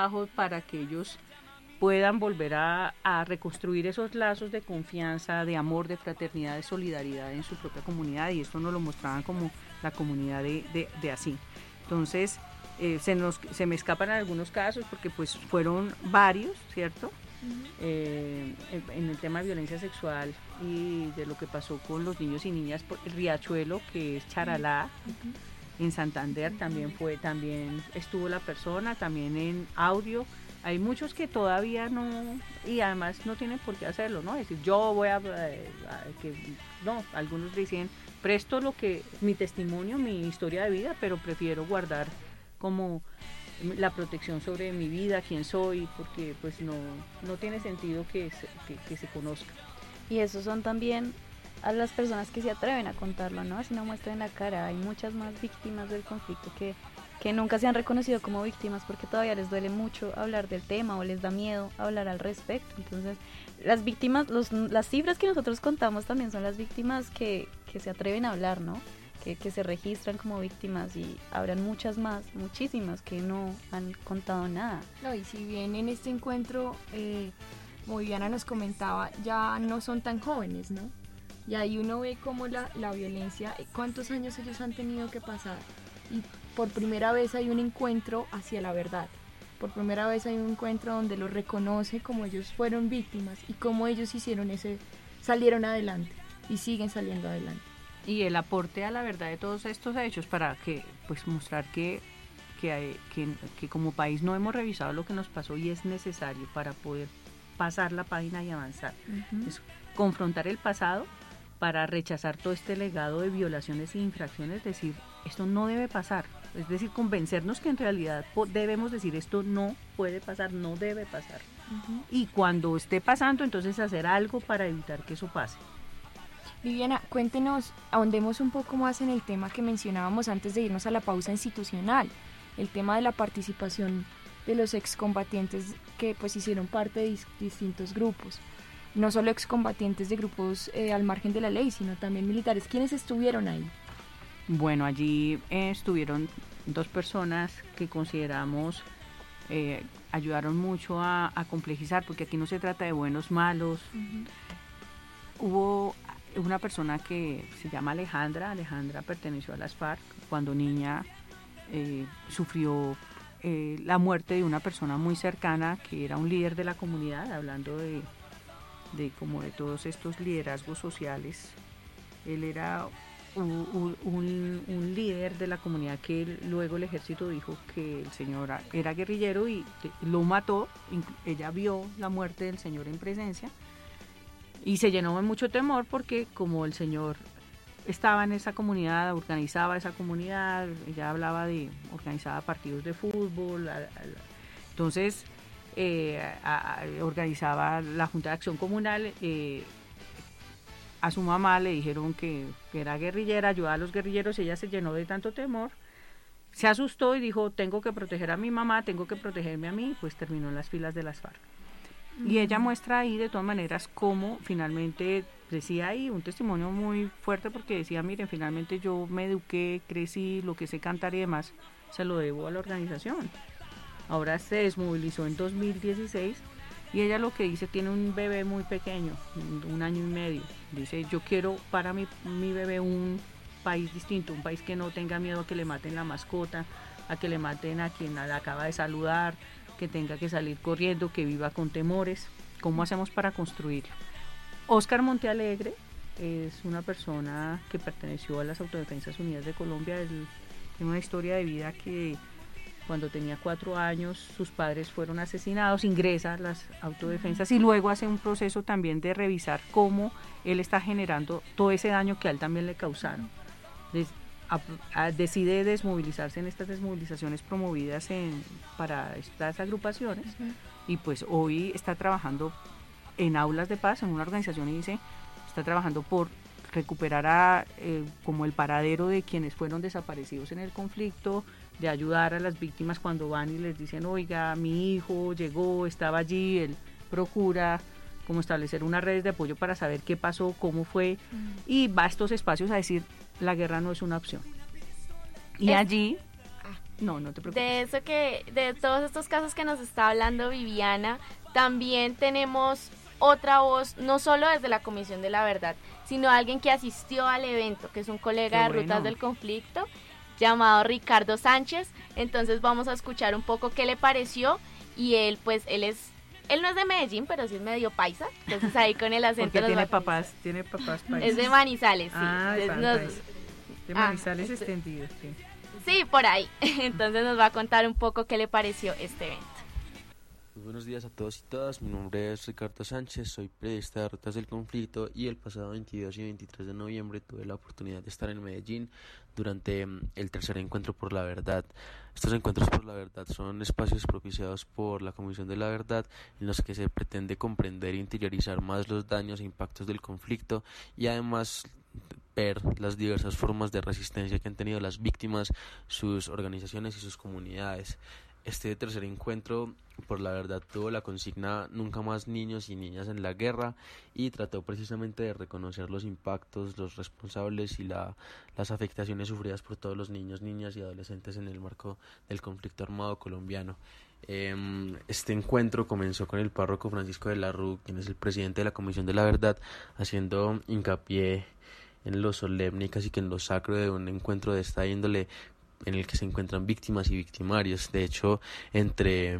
Trabajos para que ellos puedan volver a, a reconstruir esos lazos de confianza, de amor, de fraternidad, de solidaridad en su propia comunidad y esto nos lo mostraban como la comunidad de, de- de así. Entonces, eh, se, nos, se me escapan algunos casos porque pues fueron varios, ¿cierto? Eh, en, el tema de violencia sexual y de lo que pasó con los niños y niñas por el Riachuelo, que es Charalá, en Santander también fue, también estuvo la persona, también en audio. Hay muchos que todavía no, y además no tienen por qué hacerlo, ¿no? Es decir, yo voy a, eh, a- que, no, algunos dicen, presto lo que, mi testimonio, mi historia de vida, pero prefiero guardar como la protección sobre mi vida, quién soy, porque pues no, no tiene sentido que se, que, que se conozca. Y esos son también a las personas que se atreven a contarlo, ¿no? Así no muestren la cara. Hay muchas más víctimas del conflicto que, que nunca se han reconocido como víctimas porque todavía les duele mucho hablar del tema o les da miedo hablar al respecto. Entonces, las víctimas, los, las cifras que nosotros contamos también son las víctimas que, que se atreven a hablar, ¿no? Que, que se registran como víctimas y habrán muchas más, muchísimas que no han contado nada. No, y si bien en este encuentro, eh, como Viviana nos comentaba, ya no son tan jóvenes, ¿no? Y ahí uno ve cómo la, la violencia, eh, cuántos años ellos han tenido que pasar. Y por primera vez hay un encuentro hacia la verdad. Por primera vez hay un encuentro donde los reconoce como ellos fueron víctimas y cómo ellos hicieron ese, salieron adelante y siguen saliendo adelante. y el aporte a la verdad de todos estos hechos para que pues mostrar que que, hay- que, que como país no hemos revisado lo que nos pasó y es necesario para poder pasar la página y avanzar. Ujú. Es confrontar el pasado para rechazar todo este legado de violaciones e infracciones, decir, esto no debe pasar. Es decir, convencernos que en realidad debemos decir, esto no puede pasar, no debe pasar. Y cuando esté pasando, entonces hacer algo para evitar que eso pase. Viviana, cuéntenos, ahondemos un poco más en el tema que mencionábamos antes de irnos a la pausa institucional, el tema de la participación de los excombatientes que pues hicieron parte de dis- distintos grupos, no solo excombatientes de grupos eh, al margen de la ley, sino también militares. ¿Quiénes estuvieron ahí? Bueno, allí eh, estuvieron dos personas que consideramos eh, ayudaron mucho a, a complejizar, porque aquí no se trata de buenos, malos. Hubo una persona que se llama Alejandra, Alejandra perteneció a las FARC, cuando niña sufrió la muerte de una persona muy cercana que era un líder de la comunidad, hablando de, de como de todos estos liderazgos sociales. Él era un, líder de la comunidad que luego el ejército dijo que el señor era guerrillero y lo mató. Ella vio la muerte del señor en presencia y se llenó de mucho temor porque como el señor estaba en esa comunidad, organizaba esa comunidad, ella hablaba de, organizaba partidos de fútbol, entonces eh, a- organizaba la Junta de Acción Comunal, eh, a su mamá le dijeron que, que era guerrillera, ayudaba a los guerrilleros, ella se llenó de tanto temor, se asustó y dijo, tengo que proteger a mi mamá, tengo que protegerme a mí, pues terminó en las filas de las FARC. Y ella muestra ahí de todas maneras cómo finalmente decía ahí un testimonio muy fuerte porque decía, miren, finalmente yo me eduqué, crecí, lo que sé cantar y demás, se lo debo a la organización. Ahora se desmovilizó en 2016 y ella lo que dice, tiene un bebé muy pequeño, un, año y medio. Dice, yo quiero para mi, mi bebé un, país distinto, un país que no tenga miedo a que le maten la mascota, a que le maten a quien la acaba de saludar, que tenga que salir corriendo, que viva con temores. ¿Cómo hacemos para construirlo? Oscar Montealegre es una persona que perteneció a las Autodefensas Unidas de Colombia. Tiene una historia de vida que cuando tenía cuatro años sus padres fueron asesinados, ingresa a las autodefensas y luego hace un proceso también de revisar cómo él está generando todo ese daño que a él también le causaron. Des- a- a- decide desmovilizarse en estas desmovilizaciones promovidas en, para estas agrupaciones y pues hoy está trabajando en aulas de paz, en una organización y dice, está trabajando por recuperar a, eh, como el paradero de quienes fueron desaparecidos en el conflicto, de ayudar a las víctimas cuando van y les dicen, oiga, mi hijo llegó, estaba allí, él procura como establecer unas redes de apoyo para saber qué pasó, cómo fue, y va a estos espacios a decir, la guerra no es una opción. Y Es- allí, no, no te preocupes. De eso que, de todos estos casos que nos está hablando Viviana, también tenemos otra voz, no solo desde la Comisión de la Verdad, sino alguien que asistió al evento, que es un colega de. Rutas del Conflicto, llamado Ricardo Sánchez. Entonces vamos a escuchar un poco qué le pareció y él, pues, él es, él no es de Medellín, pero sí es medio paisa, entonces ahí con el [laughs] acento Porque tiene papás, tiene papás Es países. de Manizales, sí. Ah, de nos- Manizales. De Ah, Manizales este- extendido, sí. Sí, por ahí. [laughs] Entonces nos va a contar un poco qué le pareció este evento. Muy buenos días a todos y todas, mi nombre es Ricardo Sánchez, soy periodista de Rutas del Conflicto y el pasado 22 y 23 de noviembre tuve la oportunidad de estar en Medellín durante mm, el tercer encuentro por la verdad. Estos encuentros por la verdad son espacios propiciados por la Comisión de la Verdad en los que se pretende comprender e interiorizar más los daños e impactos del conflicto y además ver las diversas formas de resistencia que han tenido las víctimas, sus organizaciones y sus comunidades. Este tercer encuentro, por la verdad, tuvo la consigna Nunca más niños y niñas en la guerra y trató precisamente de reconocer los impactos, los responsables y la, las afectaciones sufridas por todos los niños, niñas y adolescentes en el marco del conflicto armado colombiano. Em, Este encuentro comenzó con el párroco Francisco de la Rue, quien es el presidente de la Comisión de la Verdad, haciendo hincapié en lo solemne y casi que en lo sacro de un encuentro de esta índole en el que se encuentran víctimas y victimarios. De hecho, entre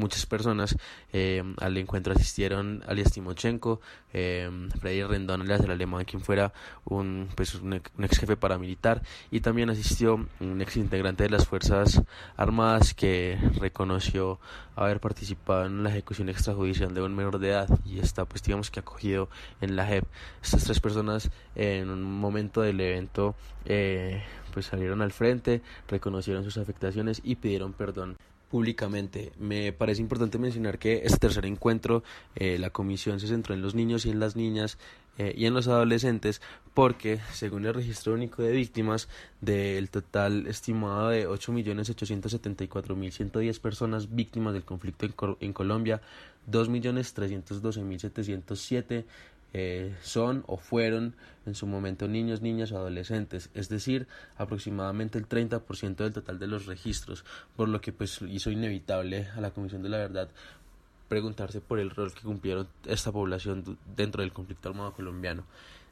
muchas personas eh, al encuentro asistieron alias Timochenko, eh, Freddy Rendón, alias el alemán, quien fuera un, pues, un ex jefe paramilitar, y también asistió un ex integrante de las Fuerzas Armadas que reconoció haber participado en la ejecución extrajudicial de un menor de edad y está, pues, digamos que acogido en la JEP. Estas tres personas en un momento del evento eh, pues salieron al frente, reconocieron sus afectaciones y pidieron perdón públicamente. Me parece importante mencionar que este tercer encuentro eh, la comisión se centró en los niños y en las niñas eh, y en los adolescentes porque según el registro único de víctimas del total estimado de 8.874.110 personas víctimas del conflicto en, en Colombia, 2.312.707 eh, son o fueron en su momento niños, niñas o adolescentes, es decir, aproximadamente el 30% del total de los registros, por lo que pues hizo inevitable a la Comisión de la Verdad preguntarse por el rol que cumplieron esta población dentro del conflicto armado colombiano.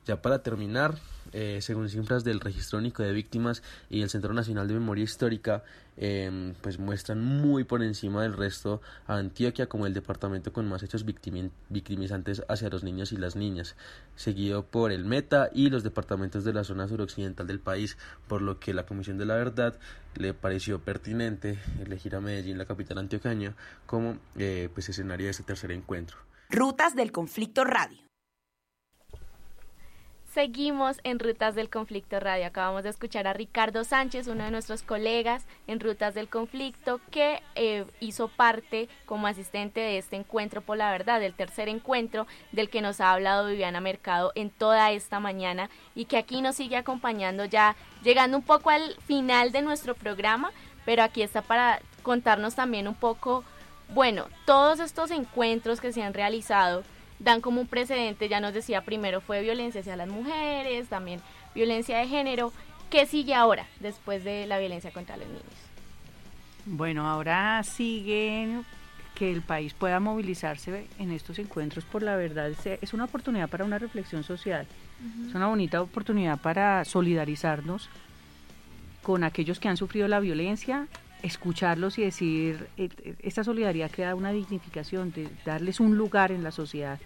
Ya para terminar, eh, según cifras del Registro Único de Víctimas y el Centro Nacional de Memoria Histórica, eh, pues muestran muy por encima del resto a Antioquia como el departamento con más hechos victimi- victimizantes hacia los niños y las niñas, seguido por el Meta y los departamentos de la zona suroccidental del país, por lo que la Comisión de la Verdad le pareció pertinente elegir a Medellín, la capital antioqueña, como eh, pues escenario de este tercer encuentro. Rutas del Conflicto Radio. Seguimos en Rutas del Conflicto Radio. Acabamos de escuchar a Ricardo Sánchez, uno de nuestros colegas en Rutas del Conflicto, que eh, hizo parte como asistente de este encuentro por la verdad, del tercer encuentro del que nos ha hablado Viviana Mercado en toda esta mañana y que aquí nos sigue acompañando ya llegando un poco al final de nuestro programa, pero aquí está para contarnos también un poco, bueno, todos estos encuentros que se han realizado dan como un precedente, ya nos decía primero fue violencia hacia las mujeres, también violencia de género. ¿Qué sigue ahora después de la violencia contra los niños? Bueno, ahora siguen que el país pueda movilizarse en estos encuentros por la verdad es, es una oportunidad para una reflexión social, es una bonita oportunidad para solidarizarnos con aquellos que han sufrido la violencia, escucharlos y decir, eh, eh, esta solidaridad crea una dignificación, de darles un lugar en la sociedad,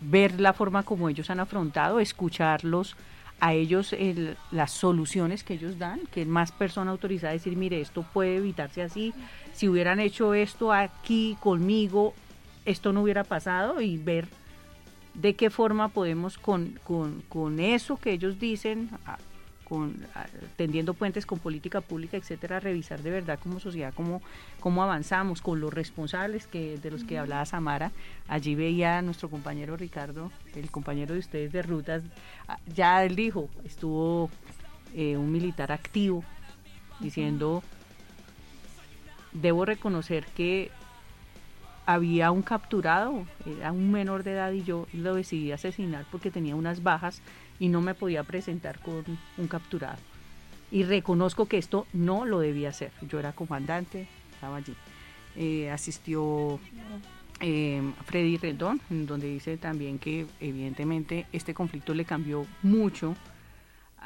ver la forma como ellos han afrontado, escucharlos a ellos el- las soluciones que ellos dan, que más persona autorizada decir, mire, esto puede evitarse así, si hubieran hecho esto aquí conmigo, esto no hubiera pasado y ver de qué forma podemos con, con, con eso que ellos dicen, con, a- tendiendo puentes con política pública, etcétera, revisar de verdad como sociedad cómo, cómo avanzamos con los responsables que de los que hablaba Samara. Allí veía a nuestro compañero Ricardo, el compañero de ustedes de rutas, ah, ya él dijo, estuvo eh, un militar activo diciendo, debo reconocer que había un capturado, era un menor de edad y yo lo decidí asesinar porque tenía unas bajas y no me podía presentar con un capturado. Y reconozco que esto no lo debía hacer. Yo era comandante, estaba allí. Eh, asistió eh, Freddy Rendón, en donde dice también que evidentemente este conflicto le cambió mucho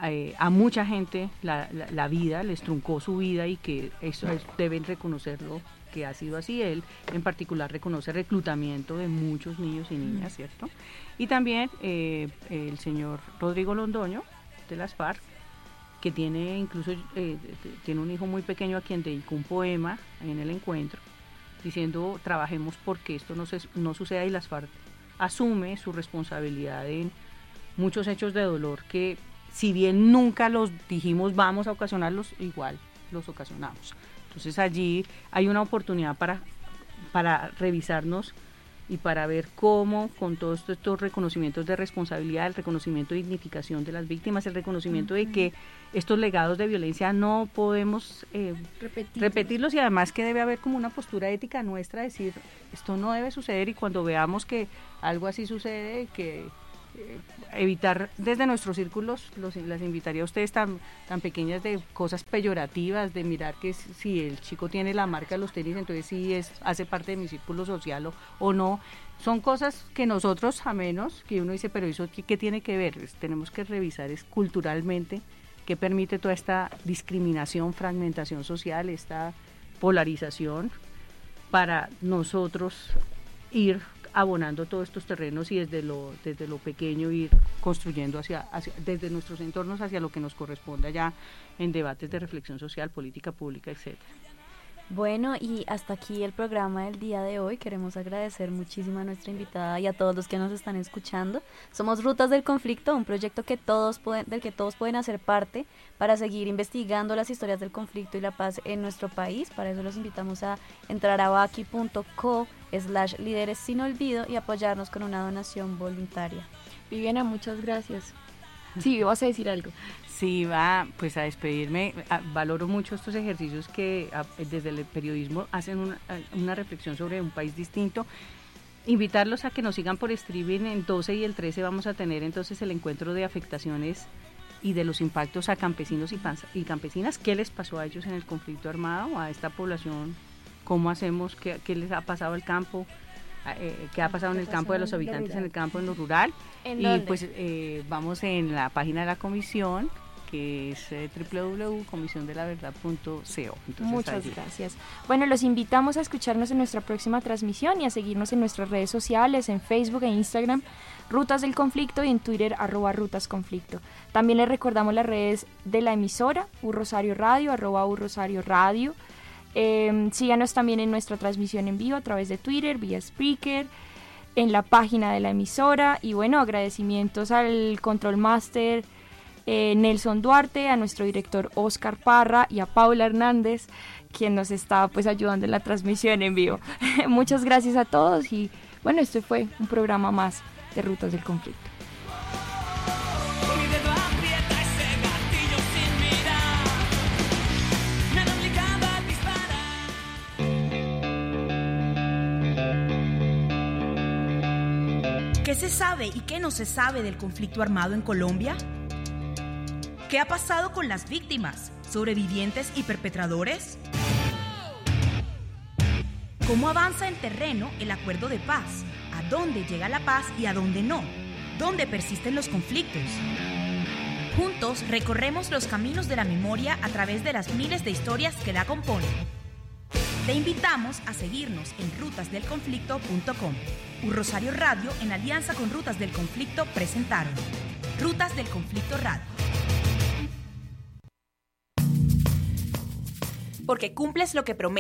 eh, a mucha gente la, la- la vida, les truncó su vida y que eso es- deben reconocerlo que ha sido así. Él en particular reconoce reclutamiento de muchos niños y niñas, ¿cierto? Y también eh, el señor Rodrigo Londoño de las FARC, que tiene incluso eh, tiene un hijo muy pequeño a quien dedicó un poema en el encuentro diciendo trabajemos porque esto no, se, no suceda y las FARC asume su responsabilidad en muchos hechos de dolor que si bien nunca los dijimos vamos a ocasionarlos, igual los ocasionamos. Entonces allí hay una oportunidad para, para revisarnos y para ver cómo con todos estos, reconocimientos de responsabilidad, el reconocimiento de dignificación de las víctimas, el reconocimiento de que estos legados de violencia no podemos eh, repetirlos y además que debe haber como una postura ética nuestra, decir esto no debe suceder y cuando veamos que algo así sucede, que evitar desde nuestros círculos, los, las invitaría a ustedes tan, tan pequeñas de cosas peyorativas, de mirar que si- si el chico tiene la marca de los tenis, entonces sí es, hace parte de mi círculo social o, no. Son cosas que nosotros, a menos que uno dice, pero eso qué, tiene que ver, tenemos que revisar es culturalmente qué permite toda esta discriminación, fragmentación social, esta polarización para nosotros ir abonando todos estos terrenos y desde lo desde lo pequeño ir construyendo hacia, desde nuestros entornos hacia lo que nos corresponda ya en debates de reflexión social, política pública, etcétera. Bueno, y hasta aquí el programa del día de hoy. Queremos agradecer muchísimo a nuestra invitada y a todos los que nos están escuchando. Somos Rutas del Conflicto, un proyecto que todos pueden, del que todos pueden hacer parte para seguir investigando las historias del conflicto y la paz en nuestro país. Para eso los invitamos a entrar a baki.co slash líderes sin olvido y apoyarnos con una donación voluntaria. Viviana, muchas gracias. Sí, vas a decir algo. Sí, va pues a despedirme. A- valoro mucho estos ejercicios que a- desde el periodismo hacen una, a- una reflexión sobre un país distinto. Invitarlos a que nos sigan por streaming en 12 y el 13 vamos a tener entonces el encuentro de afectaciones y de los impactos a campesinos y, y campesinas. ¿Qué les pasó a ellos en el conflicto armado, a esta población? ¿Cómo hacemos? ¿Qué, qué les ha pasado al campo? eh, ¿Qué ha pasado en el campo de los habitantes en el campo, en lo rural? ¿En y dónde? pues eh, vamos en la página de la comisión que es eh, www.comisiondelaverdad.co. Muchas allí. gracias. Bueno, los invitamos a escucharnos en nuestra próxima transmisión y a seguirnos en nuestras redes sociales, en Facebook e Instagram, Rutas del Conflicto y en Twitter, arroba Rutas Conflicto. También les recordamos las redes de la emisora, U Rosario Radio, arroba U Rosario Radio. Eh, síganos también en nuestra transmisión en vivo a través de Twitter, vía Spreaker, en la página de la emisora. Y bueno, agradecimientos al Control Master eh, Nelson Duarte, a nuestro director Oscar Parra y a Paula Hernández, quien nos está pues ayudando en la transmisión en vivo. [laughs] Muchas gracias a todos y bueno, este fue un programa más de Rutas del Conflicto. ¿Qué se sabe y qué no se sabe del conflicto armado en Colombia? ¿Qué ha pasado con las víctimas, sobrevivientes y perpetradores? ¿Cómo avanza en terreno el acuerdo de paz? ¿A dónde llega la paz y a dónde no? ¿Dónde persisten los conflictos? Juntos recorremos los caminos de la memoria a través de las miles de historias que la componen. Te invitamos a seguirnos en rutasdelconflicto.com. Un Rosario Radio en alianza con Rutas del Conflicto presentaron Rutas del Conflicto Radio. Porque cumples lo que prometes.